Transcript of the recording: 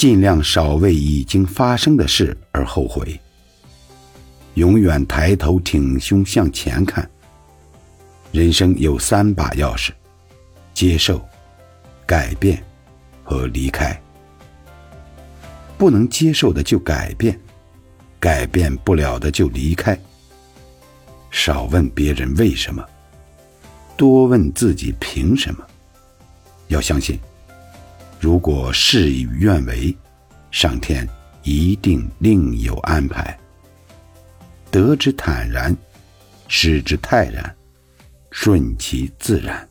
尽量少为已经发生的事而后悔。永远抬头挺胸向前看。人生有三把钥匙：接受、改变和离开。不能接受的就改变，改变不了的就离开。少问别人为什么，多问自己凭什么。要相信，如果事与愿违，上天一定另有安排。得之坦然，失之泰然，顺其自然。